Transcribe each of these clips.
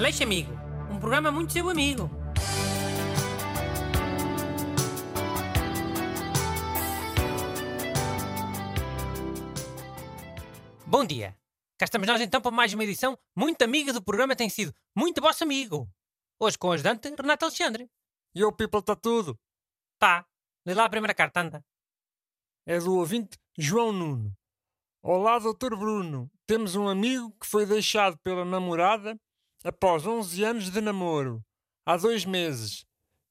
Aleixo Amigo, um programa muito seu amigo. Bom dia. Cá estamos nós então para mais uma edição muito amiga do programa tem sido muito vosso amigo. Hoje com o ajudante Renato Alexandre. E o people está tudo. Tá, lê lá a primeira carta, anda. É do ouvinte João Nuno. Olá, doutor Bruno. Temos um amigo que foi deixado pela namorada após 11 anos de namoro. Há dois meses.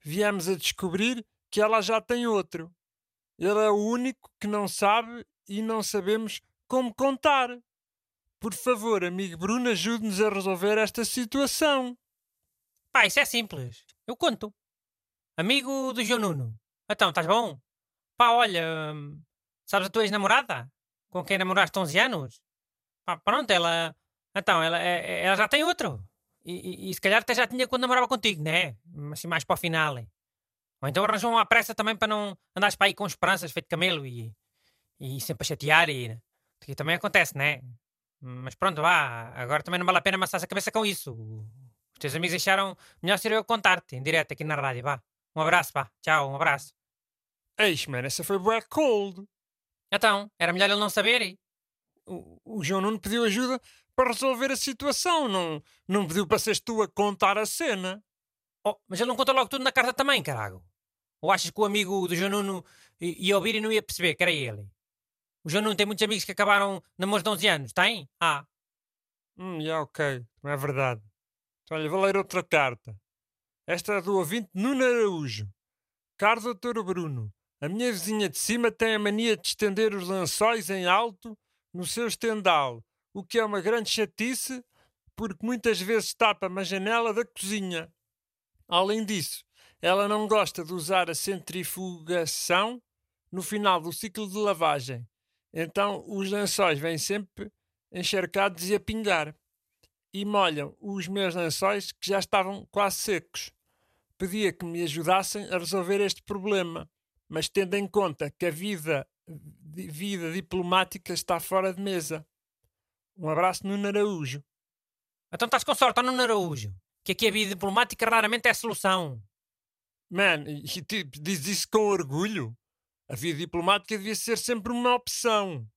Viemos a descobrir que ela já tem outro. Ele é o único que não sabe e não sabemos como contar. Por favor, amigo Bruno, ajude-nos a resolver esta situação. Pá, isso é simples. Eu conto. Amigo do João Nuno. Então, estás bom? Pá, olha, hum, sabes a tua ex-namorada? Com quem namoraste 11 anos? Pá, pronto, ela... Então, ela, é- é- ela já tem outro. E, e- e se calhar até já tinha quando namorava contigo, né? Assim, mais para o final. hein? Ou então arranjou uma pressa também para não andares para aí com esperanças, feito camelo e, e sempre a chatear e... Que também acontece, né? Mas pronto, vá. Agora também não vale a pena amassar a cabeça com isso. Os teus amigos acharam melhor ser eu contar-te em direto aqui na rádio, vá. Um abraço, pá. Tchau, um abraço. Eis, man, essa foi bué cold. Então, era melhor ele não saber? hein? O, o João Nuno pediu ajuda para resolver a situação. Não, não pediu para seres tu a contar a cena. Oh, mas ele não contou logo tudo na carta também, carago. Ou achas que o amigo do João Nuno ia ouvir e não ia perceber que era ele? O João Nuno tem muitos amigos que acabaram namoros de 11 anos, tem? Ah, Hum, já ok, não é verdade. Então, olha, vou ler outra carta. Esta é do ouvinte Nuno Araújo. Caro doutor Bruno, a minha vizinha de cima tem a mania de estender os lençóis em alto no seu estendal, o que é uma grande chatice porque muitas vezes tapa-me a janela da cozinha. Além disso, ela não gosta de usar a centrifugação no final do ciclo de lavagem. Então os lençóis vêm sempre encharcados e a pingar. E molham os meus lençóis que já estavam quase secos. Pedia que me ajudassem a resolver este problema, mas tendo em conta que a vida, vida diplomática está fora de mesa. Um abraço no Araújo. então estás com sorte, ó Nuno Araújo. Que aqui a vida diplomática raramente é a solução. Man, tipo, diz isso com orgulho? A vida diplomática devia ser sempre uma opção.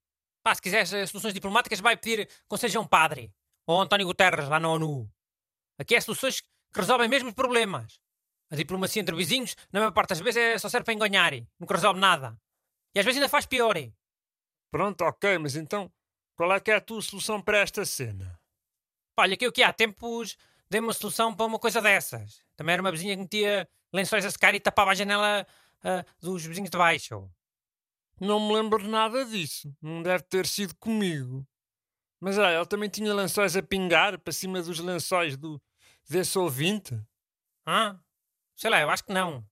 Pá, se quiseres eh, soluções diplomáticas, vai pedir conselho a um padre. Ou a António Guterres, lá na ONU. Aqui é soluções que resolvem mesmo os problemas. A diplomacia entre vizinhos, na maior parte das vezes, é só serve para enganhar. Nunca resolve nada. E às vezes ainda faz pior. Pronto, ok, mas então qual é que é a tua solução para esta cena? Pá, olha, que eu que há tempos dei uma solução para uma coisa dessas. Também era uma vizinha que metia lençóis a secar e tapava a janela ah, dos vizinhos de baixo. Não me lembro nada disso. Não deve ter sido comigo. Mas olha, ele também tinha lençóis a pingar para cima dos lençóis do, desse ouvinte. Hã? Sei lá, eu acho que não.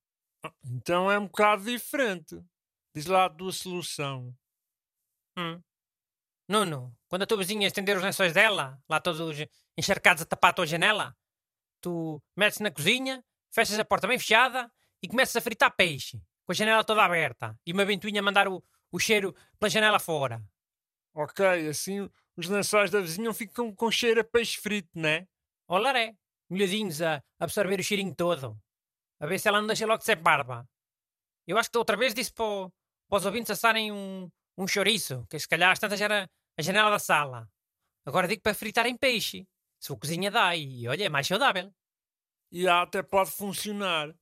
Então é um bocado diferente. Diz lá a tua solução. Hum. Nuno, quando a tua vizinha estender os lençóis dela, lá todos encharcados a tapar a tua janela, tu metes na cozinha, fechas a porta bem fechada e começas a fritar peixe, com a janela toda aberta e uma ventoinha a mandar o, o cheiro pela janela fora. Ok, assim os lençóis da vizinha ficam com cheiro a peixe frito, né? Olaré, molhadinhos a absorver o cheirinho todo. A ver se ela não deixa logo de ser barba. Eu acho que outra vez disse para, para os ouvintes assarem um, um chouriço, que se calhar às tantas era a janela da sala. Agora digo para fritarem peixe. Se a cozinha dá e olha, é mais saudável. E até pode funcionar.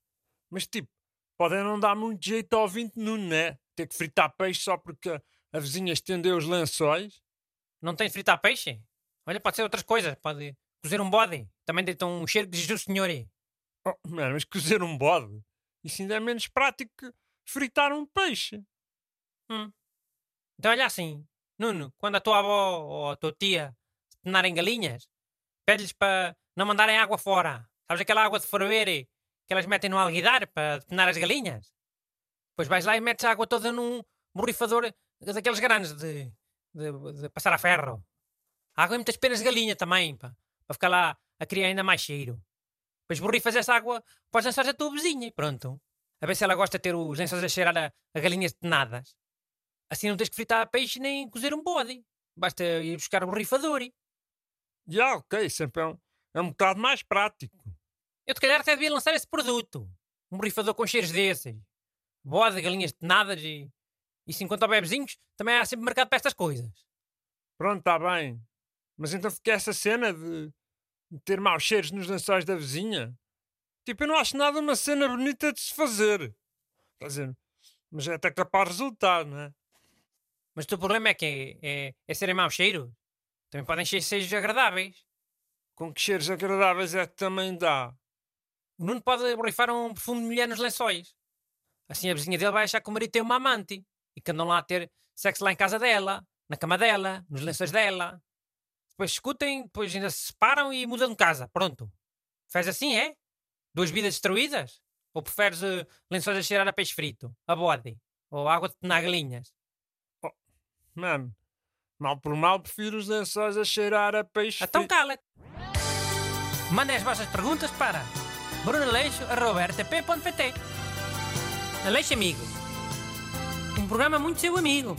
Mas tipo, podem não dar muito jeito ao ouvinte Nuno, né? Ter que fritar peixe só porque a, vizinha estendeu os lençóis. Não tem de fritar peixe? Olha, pode ser outras coisas. Pode cozer um bode. Também deita um cheiro diz o senhor. Oh, mano, mas cozer um bode, isso ainda é menos prático que fritar um peixe. Hum. Então olha assim, Nuno, quando a tua avó ou a tua tia penarem galinhas, pede-lhes para não mandarem água fora. Sabes aquela água de ferver que elas metem no alguidar para penar as galinhas? Depois vais lá e metes a água toda num borrifador daqueles grandes de, de, de passar a ferro. A água é muitas penas de galinha também, pá, para ficar lá a criar ainda mais cheiro. Depois borrifas essa água para os lençóis da tua vizinha e pronto. A ver se ela gosta de ter os lençóis a cheirar a, a galinhas tenadas. Assim não tens que fritar peixe nem cozer um bode. Basta ir buscar o borrifador. Já, ok, sempre é um, É um bocado mais prático. Eu, se calhar, até devia lançar esse produto. Um borrifador com cheiros desses. Bode, galinhas tenadas e... E se enquanto há bebezinhos, também há sempre mercado para estas coisas. Pronto, está bem. Mas então fica essa cena de de ter maus cheiros nos lençóis da vizinha. Tipo, eu não acho nada uma cena bonita de se fazer. Quer dizer, mas é até capaz de resultar, não é? Mas o teu problema é que é, é, é serem mau cheiro. Também podem ser cheiros agradáveis. Com que cheiros agradáveis é que também dá? O Nuno pode borrifar um perfume de mulher nos lençóis. Assim a vizinha dele vai achar que o marido tem uma amante e que andam lá a ter sexo lá em casa dela, na cama dela, nos lençóis dela. Depois escutem, depois ainda se separam e mudam de casa. Pronto. Faz assim, é? Duas vidas destruídas? Ou preferes uh, lençóis a cheirar a peixe frito, a bode, ou água de nagelinhas? Mano, mal por mal prefiro os lençóis a cheirar a peixe então cala-te. Mandem as vossas perguntas para brunaleixo.rtp.pt Aleixo Amigo. Um programa muito seu amigo.